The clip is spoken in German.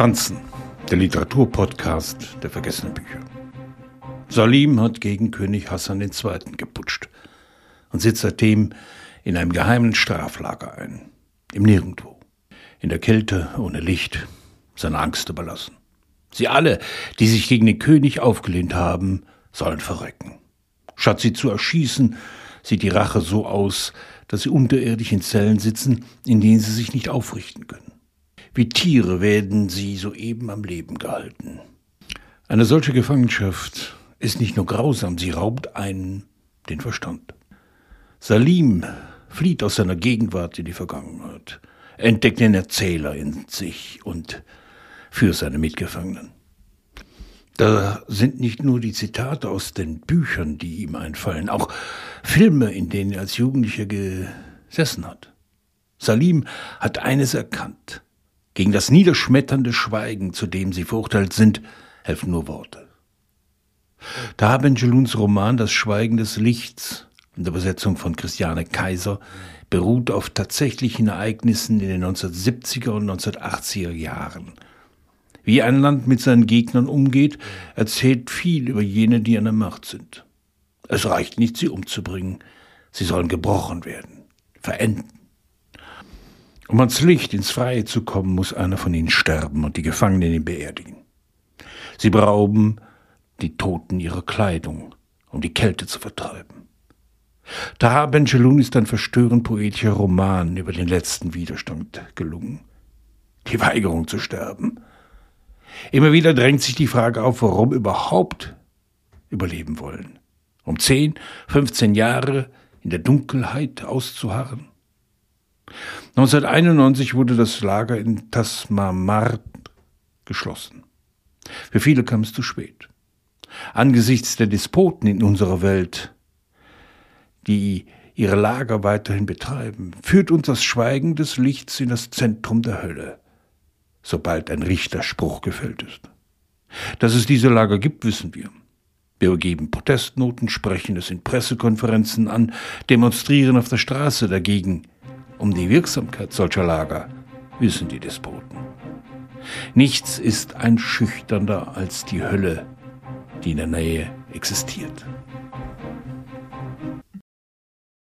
Franzen, der Literaturpodcast der vergessenen Bücher. Salim hat gegen König Hassan II. geputscht und sitzt seitdem in einem geheimen Straflager ein, im Nirgendwo, in der Kälte, ohne Licht, seiner Angst überlassen. Sie alle, die sich gegen den König aufgelehnt haben, sollen verrecken. Statt sie zu erschießen, sieht die Rache so aus, dass sie unterirdisch in Zellen sitzen, in denen sie sich nicht aufrichten können. Wie Tiere werden sie soeben am Leben gehalten. Eine solche Gefangenschaft ist nicht nur grausam, sie raubt einen den Verstand. Salim flieht aus seiner Gegenwart in die Vergangenheit, entdeckt den Erzähler in sich und für seine Mitgefangenen. Da sind nicht nur die Zitate aus den Büchern, die ihm einfallen, auch Filme, in denen er als Jugendlicher gesessen hat. Salim hat eines erkannt. Gegen das niederschmetternde Schweigen, zu dem sie verurteilt sind, helfen nur Worte. Da Benjeluns Roman Das Schweigen des Lichts in der Übersetzung von Christiane Kaiser beruht auf tatsächlichen Ereignissen in den 1970er und 1980er Jahren. Wie ein Land mit seinen Gegnern umgeht, erzählt viel über jene, die an der Macht sind. Es reicht nicht, sie umzubringen. Sie sollen gebrochen werden, verenden. Um ans Licht, ins Freie zu kommen, muss einer von ihnen sterben und die Gefangenen ihn beerdigen. Sie berauben die Toten ihrer Kleidung, um die Kälte zu vertreiben. Taha Benjelun ist ein verstörend poetischer Roman über den letzten Widerstand gelungen. Die Weigerung zu sterben. Immer wieder drängt sich die Frage auf, warum überhaupt überleben wollen. Um 10, 15 Jahre in der Dunkelheit auszuharren. 1991 wurde das Lager in Tasmamart geschlossen. Für viele kam es zu spät. Angesichts der Despoten in unserer Welt, die ihre Lager weiterhin betreiben, führt uns das Schweigen des Lichts in das Zentrum der Hölle, sobald ein Richterspruch gefällt ist. Dass es diese Lager gibt, wissen wir. Wir geben Protestnoten, sprechen es in Pressekonferenzen an, demonstrieren auf der Straße dagegen, um die Wirksamkeit solcher Lager wissen die Despoten. Nichts ist einschüchternder als die Hölle, die in der Nähe existiert.